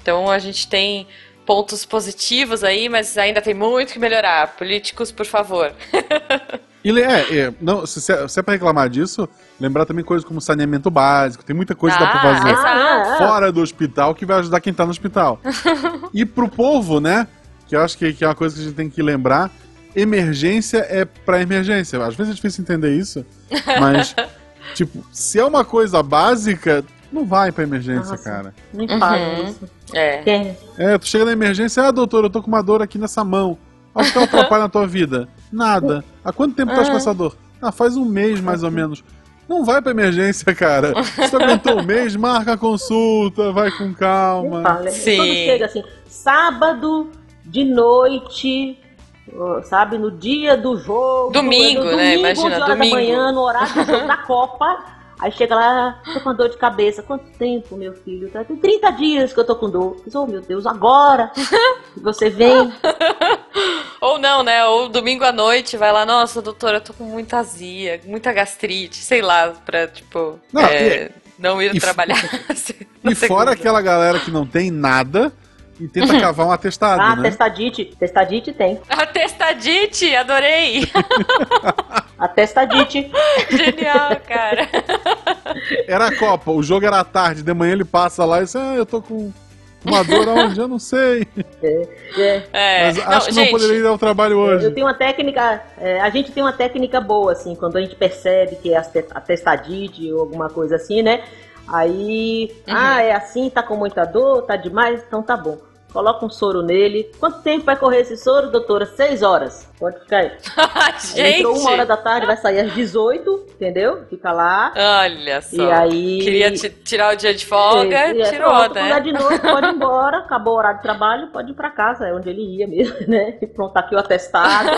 Então a gente tem pontos positivos aí, mas ainda tem muito que melhorar. Políticos, por favor. <laughs> E é, é, não, se, se é- se é pra reclamar disso, lembrar também coisas como saneamento básico, tem muita coisa que dá pra Ah, fazer. Ah, fora do hospital que vai ajudar quem tá no hospital. <laughs> e pro povo, né, que eu acho que, que é uma coisa que a gente tem que lembrar, emergência é pra emergência. Às vezes é difícil entender isso, mas, <laughs> tipo, se é uma coisa básica, não vai pra emergência, Nossa. cara. Nem fala Uhum. isso. É. Quem- É, tu chega na emergência, ah, doutor, eu tô com uma dor aqui nessa mão. Acho que ela atrapalha na tua vida. Nada. Há quanto tempo tu tá com essa dor? Ah, faz um mês mais ou menos. Não vai pra emergência, cara. <laughs> Se tu aguentou um mês, marca a consulta, vai com calma. fala. Sim. Quando chega assim, sábado de noite, sabe, no dia do jogo. Domingo, no né? domingo, Imagina, 11 horas domingo. da manhã, no horário do jogo da Copa. Aí chega lá, tô com dor de cabeça. Quanto tempo, meu filho? Tá, Tem 30 dias que eu tô com dor. Diz, Oh, meu Deus, agora você vem. <laughs> Ou não, né? Ou domingo à noite vai lá, nossa, doutora, eu tô com muita azia, muita gastrite, sei lá, pra, tipo, Não, é, não ir e- trabalhar. <laughs> E fora segunda. aquela galera que não tem nada e tenta cavar um atestado, Ah, né? testadite. Testadite tem. <laughs> A testadite, adorei! A testadite. <laughs> Genial, cara. Era a Copa, o jogo era à tarde, de manhã ele passa lá e diz, ah, eu tô com uma dor aonde? Eu não sei. É. É, Mas acho que não gente, poderia ir ao trabalho hoje. Eu tenho uma técnica, é, a gente tem uma técnica boa, assim, quando a gente percebe que é a testadite ou alguma coisa assim, né? Aí, Uhum. ah, é assim, tá com muita dor, tá demais, então tá bom. Coloca um soro nele. Quanto tempo vai correr esse soro, doutora? Seis horas. Pode ficar aí. <laughs> Gente, entrou uma hora da tarde, vai sair às 18, entendeu? Fica lá. olha só. E aí. Queria ti- tirar o dia de folga, É, é, tirou, pronto, Quando né? de noite, <laughs> pode ir embora, acabou o horário de trabalho, pode ir pra casa, é onde ele ia mesmo, <laughs> né? E pronto, tá aqui o atestado.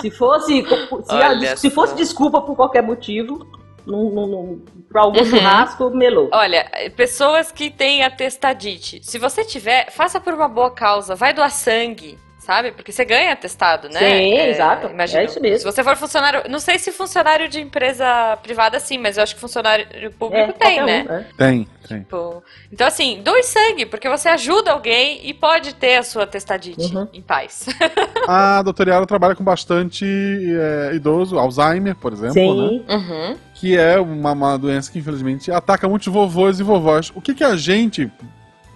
se fosse, se, Olha se fosse desculpa por qualquer motivo, num, num, num, pra algum Uhum. churrasco, melou. Olha, pessoas que têm atestadite, se você tiver, faça por uma boa causa, vai doar sangue, sabe? Porque você ganha atestado, né? Sim, exato. Imagina, É isso mesmo. Se você for funcionário, não sei se funcionário de empresa privada sim, mas eu acho que funcionário público É, tem, né? um, é. Tem, tem. Tipo, então, assim, doe sangue, porque você ajuda alguém e pode ter a sua testadite Uhum. em paz. <laughs> A doutora Yara trabalha com bastante é, idoso, Alzheimer, por exemplo, né? Sim. Uhum. Que é uma, uma doença que, infelizmente, ataca muitos vovôs e vovós. O que que a gente...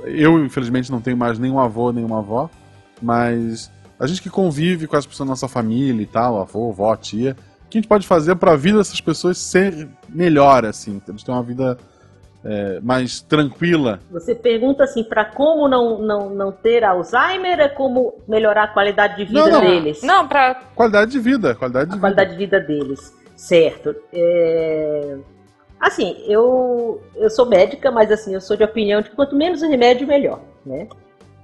Eu, infelizmente, não tenho mais nenhum avô, nenhuma avó, mas a gente que convive com as pessoas da nossa família e tal, avô, vó, tia, o que a gente pode fazer para a vida dessas pessoas ser melhor, assim? Eles terem uma vida é, mais tranquila. Você pergunta assim, para como não, não, não ter Alzheimer, é como melhorar a qualidade de vida Não, não. deles. Não, pra. Qualidade de vida, qualidade de a vida. qualidade de vida deles. Certo. É, Assim, eu, eu sou médica, mas assim, eu sou de opinião de que quanto menos remédio, melhor, né?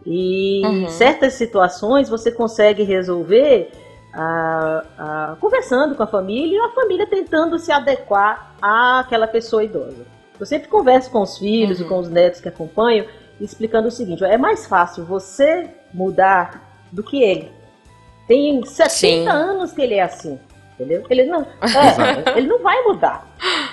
E Uhum. certas situações você consegue resolver ah, ah, conversando com a família e a família tentando se adequar àquela pessoa idosa. Eu sempre converso com os filhos Uhum. e com os netos que acompanham, explicando o seguinte: ó, é mais fácil você mudar do que ele. Tem 70 Sim. anos que ele é assim, entendeu? Ele não, é, ele não vai mudar,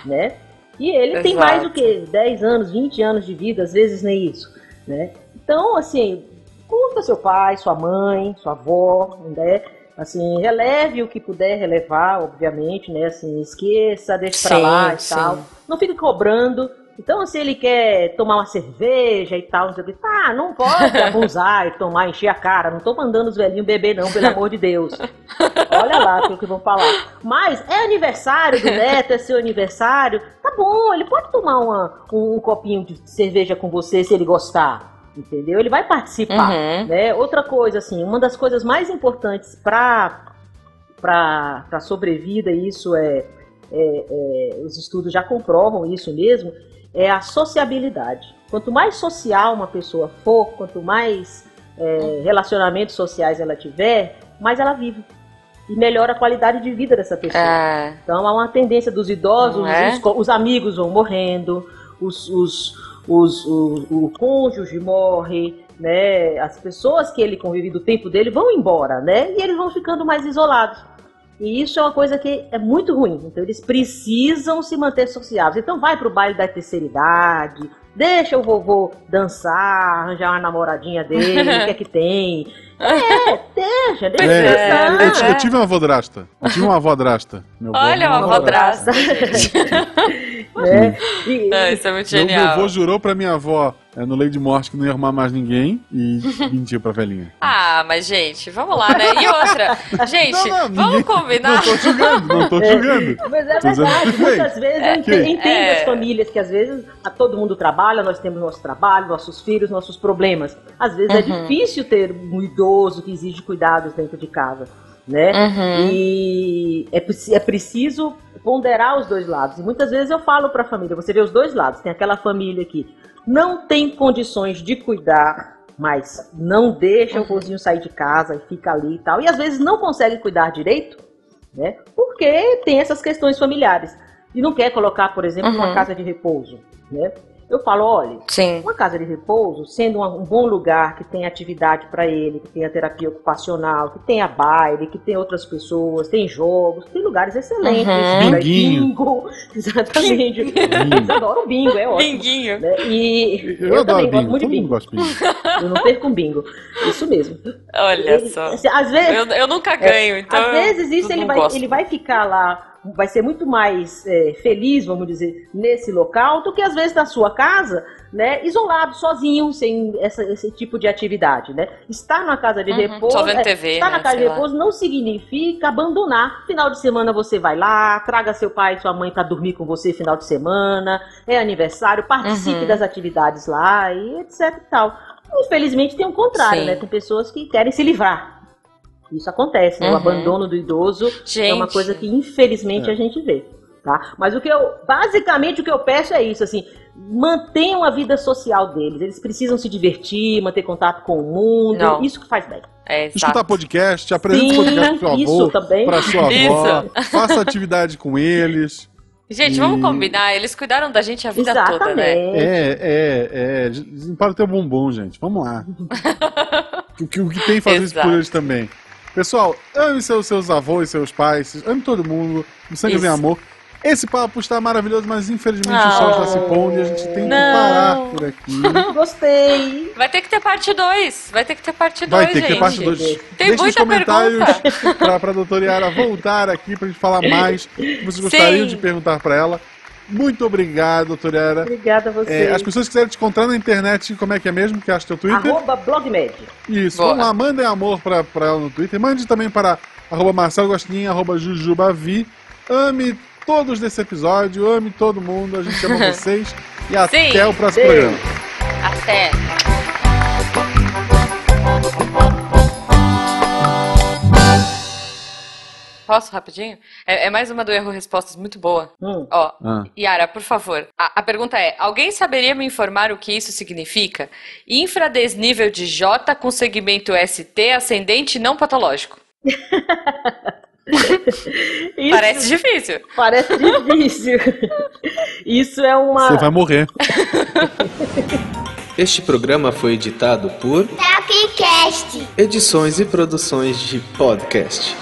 né? E ele tem Exato. mais do que 10 anos, 20 anos de vida, às vezes nem isso, né? Então, assim, curta seu pai, sua mãe, sua avó, né? Assim, releve o que puder relevar, obviamente, né? Assim, esqueça, deixe pra Sim, lá e sim. tal. Não fique cobrando. Então, se ele quer tomar uma cerveja e tal, o que, tá, não pode <laughs> abusar e tomar, encher a cara. Não tô mandando os velhinhos beber, não, pelo amor de Deus. <laughs> Olha lá o que vão falar. Mas é aniversário do neto, é seu aniversário. Tá bom, ele pode tomar uma- um, um copinho de cerveja com você se ele gostar. Entendeu? Ele vai participar. Uhum. Né? Outra coisa, assim, uma das coisas mais importantes para para sobrevida, e isso é, é- é- os estudos já comprovam isso mesmo, é a sociabilidade. Quanto mais social uma pessoa for, quanto mais é, relacionamentos sociais ela tiver, mais ela vive. E melhora a qualidade de vida dessa pessoa. É. Então há uma tendência dos idosos, é? os, os amigos vão morrendo, os, os, os- o, o cônjuge morre, né? As pessoas que ele convive do tempo dele vão embora, né? E eles vão ficando mais isolados. E isso é uma coisa que é muito ruim. Então eles precisam se manter sociáveis. Então vai pro baile da terceira idade, deixa o vovô dançar, arranjar uma namoradinha dele, o que é que tem. <laughs> É, deixa, deixa É, É, dançar. eu, ti- eu tive uma avó drasta. Eu tive uma avó drasta. Meu avô Olha, era uma avó drasta. né? <laughs> E- Não, isso é muito Meu, meu genial. avô jurou pra minha avó é, no de morte que não ia arrumar mais ninguém e <laughs> mentiu pra velhinha. Ah, mas gente, vamos lá, né? E outra, gente, Não, não, vamos ninguém- combinar. Não tô julgando, não tô julgando. Mas é Tô dizendo verdade, muitas vezes É, eu entendo, é. as famílias que às vezes a todo mundo trabalha, nós temos nosso trabalho, nossos filhos, nossos problemas. Às vezes é Uhum. difícil ter um idoso que exige cuidados dentro de casa, né? Uhum. E é, é preciso ponderar os dois lados. E muitas vezes eu falo para a família, você vê os dois lados. Tem aquela família que não tem condições de cuidar, mas não deixa o vozinho sair de casa e fica ali e tal. E às vezes não consegue cuidar direito, né? Porque tem essas questões familiares. E não quer colocar, por exemplo, Uhum. casa de repouso, né? Eu falo, olha, Sim. uma casa de repouso, sendo um bom lugar que tem atividade para ele, que tem a terapia ocupacional, que tem a baile, que tem outras pessoas, tem jogos, tem lugares excelentes. Uhum. né? Binguinho. Bingo, <laughs> exatamente. Bingo. <laughs> Eles adoram bingo, é ótimo. Binguinho. né? E Eu, eu, adoro também gosto bingo, muito todo de bingo. gosta bingo. <laughs> Eu não perco um bingo. Isso mesmo. Olha Ele- só. assim, às vezes, Eu, eu nunca ganho, então. às vezes isso ele vai, gosto. ele vai ficar lá, vai ser muito mais é, feliz, vamos dizer, nesse local, do que às vezes na sua casa, né, isolado, sozinho, sem essa- esse tipo de atividade, né? Estar na casa de Uhum, repouso, só vendo é, TV, estar na né, casa de lá. repouso não significa abandonar. Final de semana você vai lá, traga seu pai e sua mãe para dormir com você final de semana, é aniversário, participe Uhum. das atividades lá e etc e tal. Infelizmente tem o contrário, Sim. né? Tem pessoas que querem se livrar. Isso acontece, né? O Uhum. abandono do idoso Gente. é uma coisa que infelizmente É. a gente vê, tá? Mas o que eu, basicamente o que eu peço é isso, assim, mantenham a vida social deles. Eles precisam se divertir, manter contato com o mundo. Não. Isso que faz bem. É. Escutar podcast, apresenta Sim, podcast pro seu isso avô, também. pra sua avó, Isso. faça atividade com eles. Gente, E- vamos combinar. Eles cuidaram da gente a vida toda, Exatamente. né? É, é, é. Limpar o teu bumbum, gente. Vamos lá. <laughs> o que, o que tem fazer isso por eles também. Pessoal, ame seus, seus avós, seus pais, ame todo mundo, no sangue Isso. vem amor. Esse papo está maravilhoso, mas infelizmente o Não. sol está se pondo e a gente tem que Não. parar por aqui. <laughs> Gostei. Vai ter que ter parte 2. Vai ter que ter parte 2, Vai ter gente. que ter parte 2. Tem Deixe muita comentários pra, pra doutora Yara voltar aqui pra gente falar mais. o que Vocês gostariam Sim. de perguntar pra ela. Muito obrigado, doutora Yara. Obrigada a É, vocês. as pessoas que quiserem te encontrar na internet, como é que é mesmo? Que acha teu Twitter? Arroba blogmed. Isso, Boa. vamos lá, mandem amor pra, pra ela no Twitter. Mande também para arroba Marcelo Gostinho, arroba Jujubavi. Ame todos desse episódio, ame todo mundo. A gente ama <laughs> vocês. E até Sim. o próximo Beijo. programa. Até. Posso rapidinho? É, é mais uma do erro respostas muito boa. Hum. Ó, Ah. Yara, por favor. A, a pergunta é: alguém saberia me informar o que isso significa? Infradesnível de J com segmento ST ascendente não patológico. <laughs> Isso Parece difícil. parece difícil. <laughs> Isso é uma. Você vai morrer. <laughs> Este programa foi editado por Tapcast. Edições e Produções de Podcast.